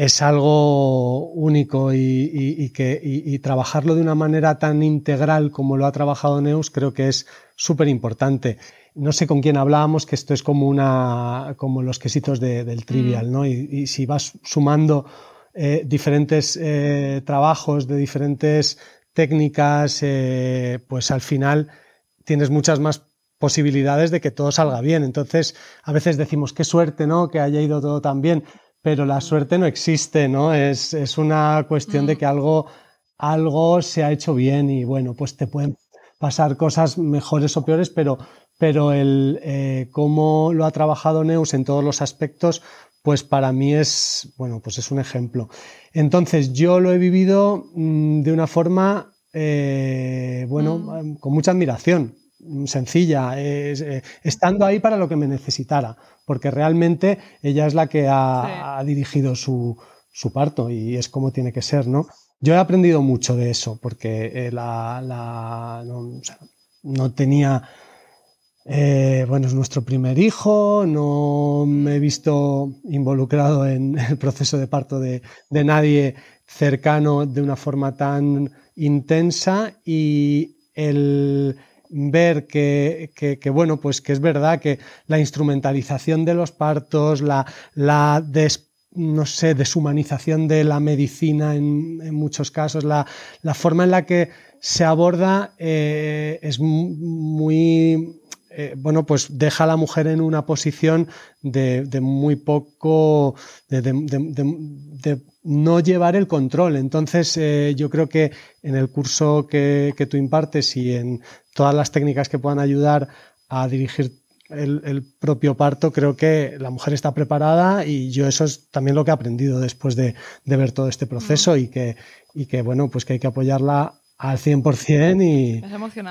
es algo único y, y- y que, y- y trabajarlo de una manera tan integral como lo ha trabajado Neus creo que es súper importante. No sé con quién hablábamos, que esto es como, una, como los quesitos de- del trivial, ¿no? Y, y si vas sumando eh, diferentes eh, trabajos de diferentes técnicas, eh, pues al final tienes muchas más posibilidades de que todo salga bien. Entonces, a veces decimos, qué suerte, ¿no? Que haya ido todo tan bien, pero la suerte no existe, ¿no? Es, es una cuestión de Mm. que algo, algo se ha hecho bien y bueno, pues te pueden pasar cosas mejores o peores, pero, pero el eh, cómo lo ha trabajado Neus en todos los aspectos, pues para mí es, bueno, pues es un ejemplo. Entonces, yo lo he vivido mm, de una forma, eh, bueno, Mm. con mucha admiración, sencilla, es, eh, estando ahí para lo que me necesitara, porque realmente ella es la que ha, Sí. ha dirigido su, su parto y es como tiene que ser, ¿no? Yo he aprendido mucho de eso, porque eh, la, la- no, o sea, no tenía eh, bueno, es nuestro primer hijo, no me he visto involucrado en el proceso de parto de, de nadie cercano de una forma tan intensa y el ver que, que- bueno, pues que es verdad que la instrumentalización de los partos, la, la no sé, deshumanización de la medicina en, muchos casos, la, la forma en la que se aborda eh, es mu- muy eh, bueno, pues deja a la mujer en una posición de, muy poco, de- de- no llevar el control. Entonces, eh, yo creo que en el curso que, que tú impartes y en todas las técnicas que puedan ayudar a dirigir el, el propio parto, creo que la mujer está preparada y yo eso es también lo que he aprendido después de, de ver todo este proceso y, que, y que, bueno, pues que hay que apoyarla al 100% y,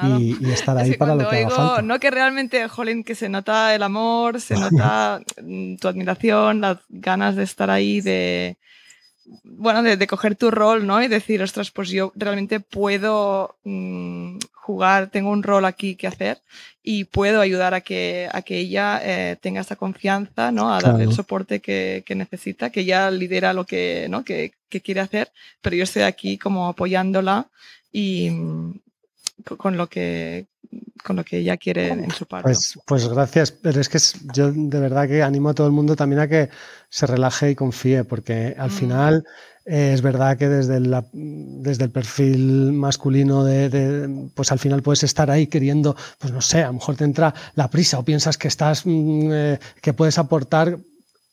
y, y estar Es ahí que para lo que haga falta. no que realmente, jolín, que se nota el amor, se nota mm, tu admiración, las ganas de estar ahí, de, bueno, de, de coger tu rol, ¿no? Y decir, ostras, pues yo realmente puedo mm, jugar, tengo un rol aquí que hacer y puedo ayudar a que, a que ella eh, tenga esa confianza, ¿no? A darle el Claro. soporte que, que necesita, que ella lidera lo que, ¿no? que, que quiere hacer, pero yo estoy aquí como apoyándola y mm, co- con lo que con lo que ella quiere en su parto. Pues, pues gracias, pero es que yo de verdad que animo a todo el mundo también a que se relaje y confíe, porque al Mm. final eh, es verdad que desde, la- desde el perfil masculino de, de- pues al final puedes estar ahí queriendo, pues no sé, a lo mejor te entra la prisa o piensas que estás, mm, eh, que puedes aportar.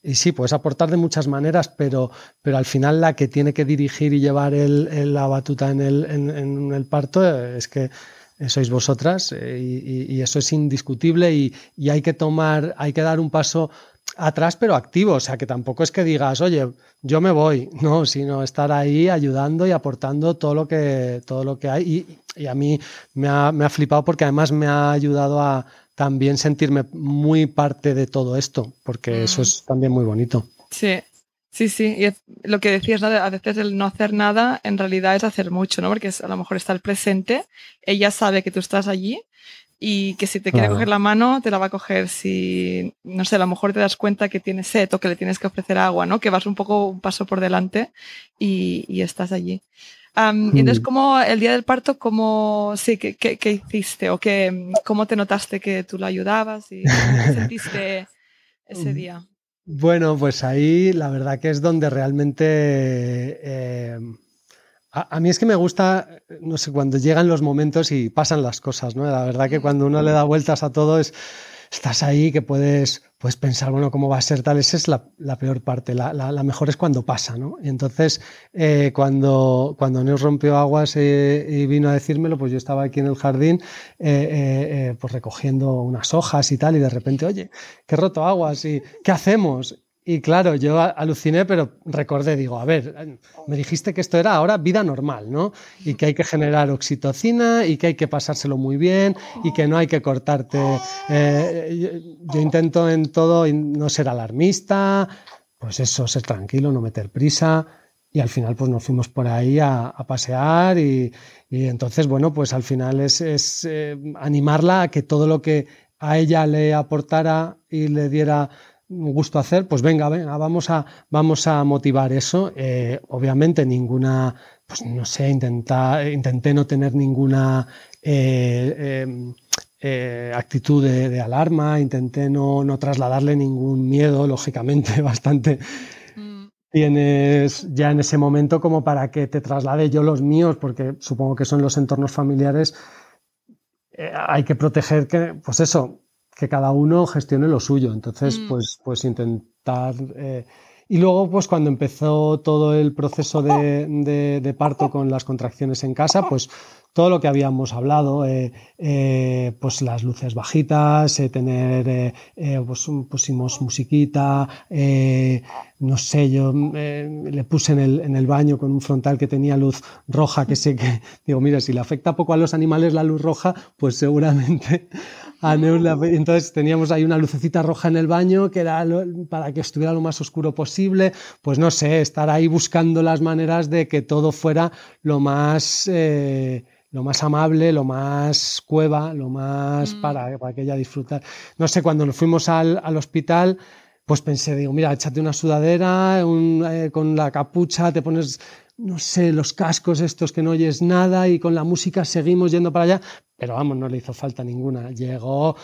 Y sí, puedes aportar de muchas maneras, pero, pero al final la que tiene que dirigir y llevar el- la batuta en el, en- el parto eh, es que eh, sois vosotras eh, y, y- eso es indiscutible y, y hay que tomar, hay que dar un paso atrás pero activo, o sea que tampoco es que digas, oye, yo me voy, no, sino estar ahí ayudando y aportando todo lo que, todo lo que hay. Y, y a mí me ha, me ha flipado porque además me ha ayudado a también sentirme muy parte de todo esto, porque Mm. eso es también muy bonito. Sí, sí, sí. Y lo que decías, ¿no? A veces el no hacer nada en realidad es hacer mucho, ¿no? Porque es- a lo mejor está el presente, ella sabe que tú estás allí y que si te quiere coger la mano, te la va a coger. Si, no sé, a lo mejor te das cuenta que tienes sed o que le tienes que ofrecer agua, ¿no? Que vas un poco un paso por delante y, estás allí. Y entonces. ¿cómo el día del parto, cómo, sí, qué, qué, hiciste o qué, cómo te notaste que tú la ayudabas y cómo te sentiste ese mm. día? Bueno, pues ahí la verdad que es donde realmente eh, a, mí es que me gusta, no sé, cuando llegan los momentos y pasan las cosas, ¿no? La verdad que cuando uno le da vueltas a todo es, estás ahí que puedes, puedes pensar, bueno, ¿cómo va a ser tal? Esa es la, peor parte, la, mejor es cuando pasa, ¿no? Y entonces, eh, cuando, cuando Neus rompió aguas eh, y vino a decírmelo, pues yo estaba aquí en el jardín, eh, pues recogiendo unas hojas y tal, y de repente, oye, que he roto aguas y ¿qué hacemos? Y claro, yo aluciné, pero recordé, digo, a ver, me dijiste que esto era ahora vida normal, ¿no? Y que hay que generar oxitocina y que hay que pasárselo muy bien y que no hay que cortarte. Eh, yo, intento en todo no ser alarmista, pues eso, ser tranquilo, no meter prisa. Y al final, pues nos fuimos por ahí a, pasear y, entonces, bueno, pues al final es, eh, animarla a que todo lo que a ella le aportara y le diera gusto hacer, pues venga, venga, vamos a, vamos a motivar eso. Eh, obviamente ninguna, pues no sé, intentar, intenté no tener ninguna eh, em, eh, actitud de, alarma, intenté no, no, trasladarle ningún miedo, lógicamente bastante mm. tienes ya en ese momento como para que te traslade yo los míos, porque supongo que son los entornos familiares. hay que proteger que, pues eso, que cada uno gestione lo suyo. Entonces, mm. pues, pues intentar. Eh, y luego, pues cuando empezó todo el proceso de, de, parto con las contracciones en casa, pues todo lo que habíamos hablado, eh, eh, pues las luces bajitas, tener, pues pusimos musiquita, no sé, yo le puse en el, en el, baño con un frontal que tenía luz roja, que sé que, digo, mira, si le afecta poco a los animales la luz roja, pues seguramente entonces teníamos ahí una lucecita roja en el baño que era para que estuviera lo más oscuro posible. Pues no sé, estar ahí buscando las maneras de que todo fuera lo más, eh, lo más amable, lo más cueva, lo más mm. para, para que ella disfrutara. No sé, cuando nos fuimos al, al hospital pues pensé, digo, mira, échate una sudadera eh, con la capucha, te pones no sé, los cascos estos que no oyes nada y con la música seguimos yendo para allá, pero vamos, no le hizo falta ninguna. Llegó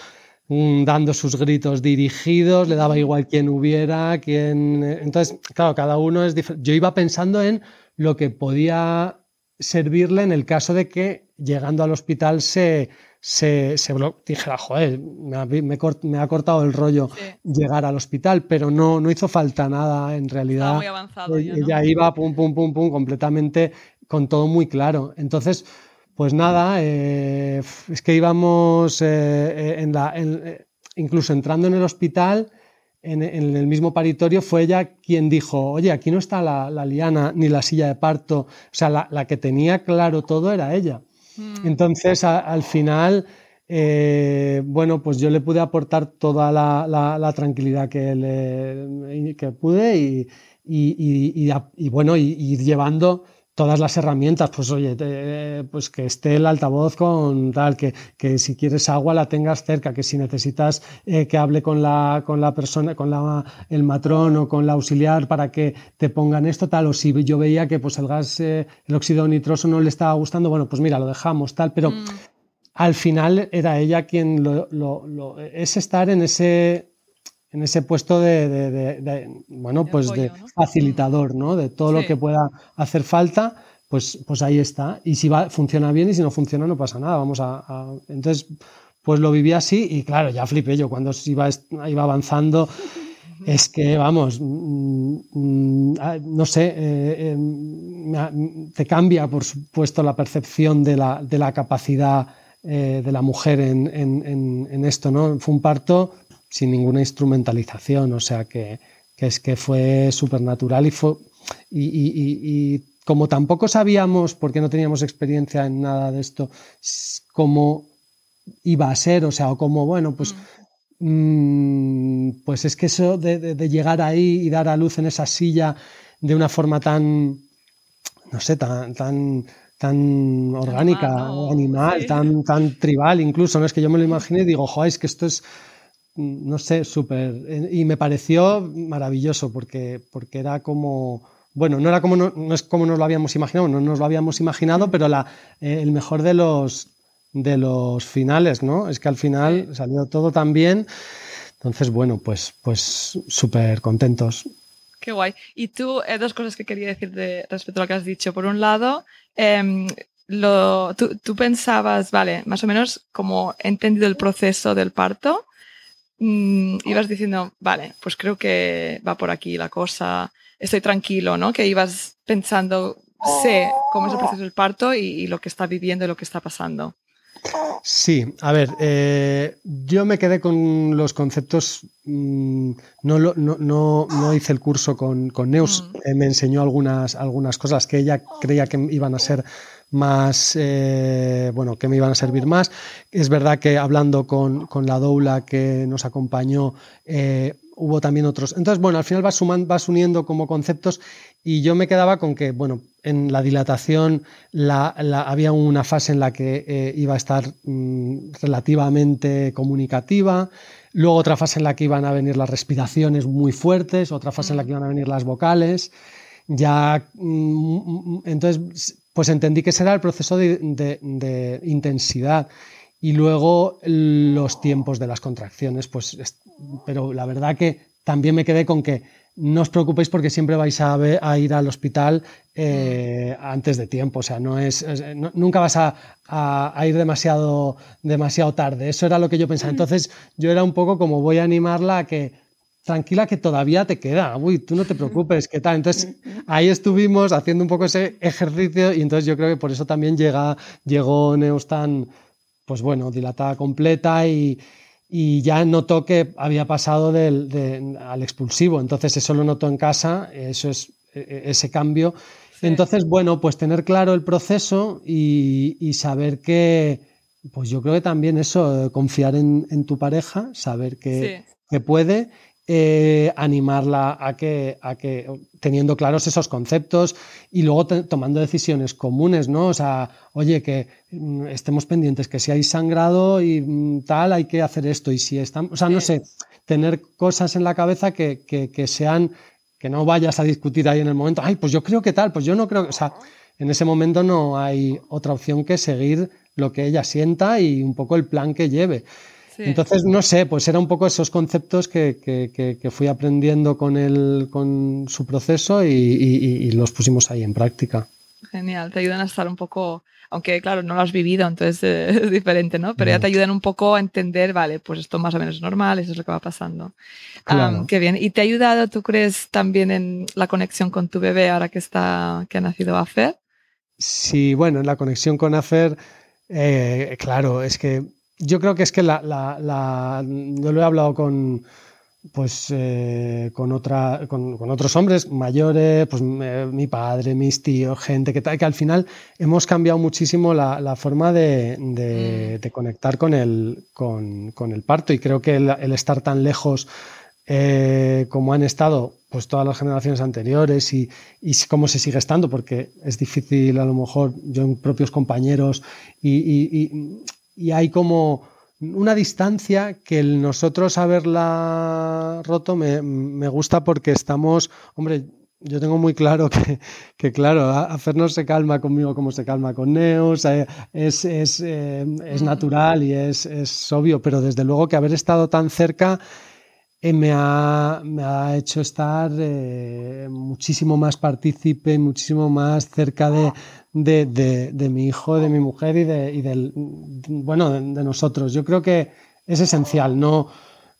mm, dando sus gritos dirigidos, le daba igual quién hubiera, quién... Entonces, claro, cada uno es diferente. Yo iba pensando en lo que podía servirle en el caso de que llegando al hospital se, se, se dijera, joder, me ha, me, ha, cortado el rollo llegar al hospital, pero no, no hizo falta nada en realidad. muy avanzado. Ella iba pum, pum, pum, pum, completamente con todo muy claro. Entonces, pues nada, eh, es que íbamos eh, eh, en la, incluso entrando en el hospital, en, el mismo paritorio, fue ella quien dijo, oye, aquí no está la, la liana ni la silla de parto. O sea, la, la que tenía claro todo era ella. Mm. Entonces, al final, eh, bueno, pues yo le pude aportar toda la, tranquilidad que, le, que pude y, y, bueno, ir llevando todas las herramientas, pues oye, pues que esté el altavoz con tal, que, que, si quieres agua la tengas cerca, que si necesitas eh, que hable con la, con la persona, con la, el matrón o con la auxiliar para que te pongan esto tal, o si yo veía que pues el gas, eh, el óxido nitroso no le estaba gustando, bueno, pues mira, lo dejamos tal, pero mm. al final era ella quien lo, lo, es estar en ese en ese puesto de, bueno, pues de facilitador, ¿no? De todo lo que pueda hacer falta, pues, pues ahí está. Y si va, funciona bien y si no funciona no pasa nada. Vamos a, entonces, pues lo viví así y claro, ya flipé yo cuando iba, iba avanzando. Es que, vamos, mm, mm, ah, no sé, eh, em, te cambia, por supuesto, la percepción de la, de la capacidad eh, de la mujer en, en, en, esto, ¿no? Fue un parto sin ninguna instrumentalización, o sea que, es que fue súper natural y, fue, y, como tampoco sabíamos, porque no teníamos experiencia en nada de esto, cómo iba a ser, o sea, o cómo, bueno, pues, mm. Mm, pues es que eso de, llegar ahí y dar a luz en esa silla de una forma tan, no sé, tan, tan tan orgánica, animal, tan, tan tribal incluso, ¿no? Es que yo me lo imaginé y digo, joder, es que esto es, no sé, súper... Y me pareció maravilloso porque, porque era como... Bueno, no era como no, es como nos lo habíamos imaginado, no nos lo habíamos imaginado, pero la, eh, el mejor de los de los finales, ¿no? Es que al final salió todo tan bien. Entonces, bueno, pues, pues súper contentos. Qué guay. Y tú, eh, dos cosas que quería decir de, respecto a lo que has dicho. Por un lado, em, lo, tú, pensabas, vale, más o menos como he entendido el proceso del parto, mm, ibas diciendo, vale, pues creo que va por aquí la cosa, estoy tranquilo, ¿no? Que ibas pensando, sé cómo es el proceso del parto y lo que está viviendo y lo que está pasando. Sí, a ver, eh, yo me quedé con los conceptos, mm, no, no, hice el curso con, Neus, mm. eh, me enseñó algunas, algunas cosas que ella creía que iban a ser más, eh, bueno, que me iban a servir más. Es verdad que hablando con, la doula que nos acompañó, hubo también otros. Entonces, bueno, al final vas, sumando, vas uniendo como conceptos y yo me quedaba con que, bueno, en la dilatación la, había una fase en la que eh, iba a estar mm, relativamente comunicativa, luego otra fase en la que iban a venir las respiraciones muy fuertes, otra fase en la que iban a venir las vocales. Ya, mm, entonces, pues entendí que ese era el proceso de intensidad. Y luego los tiempos de las contracciones, pues, pero la verdad que también me quedé con que no os preocupéis porque siempre vais a, ir al hospital eh, antes de tiempo, o sea, no es, nunca vas a, ir demasiado, demasiado tarde, eso era lo que yo pensaba. Entonces yo era un poco como voy a animarla a que tranquila que todavía te queda, uy, tú no te preocupes, ¿qué tal? Entonces ahí estuvimos haciendo un poco ese ejercicio y entonces yo creo que por eso también llega, llegó Neustan pues bueno, dilatada completa y, ya notó que había pasado del, al expulsivo. Entonces eso lo notó en casa, eso es e, e, ese cambio. Entonces, bueno, pues tener claro el proceso y, saber que, pues yo creo que también eso, confiar en, tu pareja, saber que, que puede eh, animarla a que, a que, teniendo claros esos conceptos y luego tomando decisiones comunes, ¿no? O sea, oye, que mm, estemos pendientes, que si hay sangrado y mm, tal, hay que hacer esto. Y si están, o sea, no sé, tener cosas en la cabeza que, que, sean, que no vayas a discutir ahí en el momento, ay, pues yo creo que tal, pues yo no creo, o sea, en ese momento no hay otra opción que seguir lo que ella sienta y un poco el plan que lleve. Entonces, no sé, pues era un poco esos conceptos que, fui aprendiendo con, el, con su proceso y, los pusimos ahí en práctica. Genial, te ayudan a estar un poco, aunque claro, no lo has vivido, entonces eh, es diferente, ¿no? Pero ya te ayudan un poco a entender, vale, pues esto más o menos es normal, eso es lo que va pasando. qué bien. ¿Y te ha ayudado, tú crees, también en la conexión con tu bebé ahora que está, que ha nacido Afer? Sí, bueno, en la conexión con Afer, eh, claro, es que yo creo que es que la, la, yo lo he hablado con pues eh, con otra con, otros hombres mayores pues mi padre mis tíos gente que, que al final hemos cambiado muchísimo la, forma de, mm. de, conectar con el con, con, el parto y creo que el, estar tan lejos eh, como han estado pues todas las generaciones anteriores y, y cómo se sigue estando porque es difícil a lo mejor yo en propios compañeros y y hay como una distancia que el nosotros haberla roto me, me, gusta porque estamos, hombre, yo tengo muy claro que, que claro, hacernos se calma conmigo como se calma con Neos, eh, es, es, eh, es, natural y es, es obvio, pero desde luego que haber estado tan cerca eh, me, ha, me, ha, hecho estar muchísimo más partícipe, muchísimo más cerca de, de, de, mi hijo, de mi mujer y, de, y del, bueno, de, nosotros. Yo creo que es esencial, no,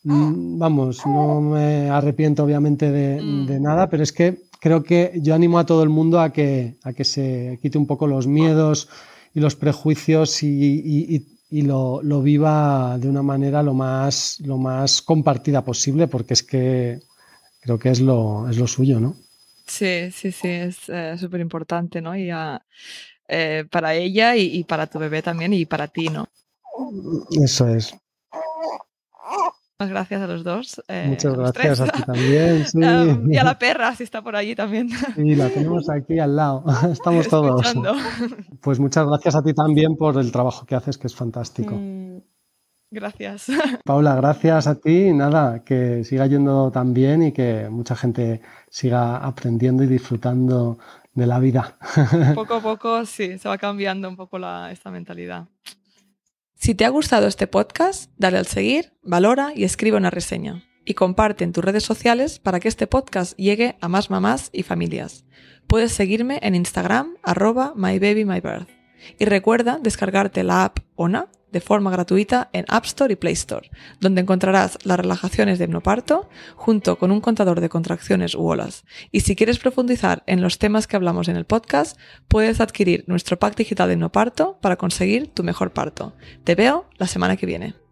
vamos, no me arrepiento obviamente de, mm. nada, pero es que creo que yo animo a todo el mundo a que, a que se quite un poco los miedos y los prejuicios y, y, lo, lo, viva de una manera lo más, lo más compartida posible, porque es que creo que es lo, es lo suyo, ¿no? Sí, sí, sí, es eh, súper importante, ¿no? Y eh, para ella y, y, para tu bebé también y para ti, ¿no? Eso es. Gracias a los dos. Eh, Muchas gracias a ti también. y a la perra, si está por allí también. Sí, la tenemos aquí al lado. Estamos todos. Pues muchas gracias a ti también por el trabajo que haces, que es fantástico. Mm, gracias. Paula, gracias a ti. Nada, que siga yendo tan bien y que mucha gente siga aprendiendo y disfrutando de la vida. Poco a poco, sí, se va cambiando un poco esta mentalidad. Si te ha gustado este podcast, dale al seguir, valora y escribe una reseña. Y comparte en tus redes sociales para que este podcast llegue a más mamás y familias. Puedes seguirme en Instagram, arroba mybabymybirth. Y recuerda descargarte la app ONA de forma gratuita en App Store y Play Store, donde encontrarás las relajaciones de hipnoparto junto con un contador de contracciones u olas. Y si quieres profundizar en los temas que hablamos en el podcast, puedes adquirir nuestro pack digital de hipnoparto para conseguir tu mejor parto. Te veo la semana que viene.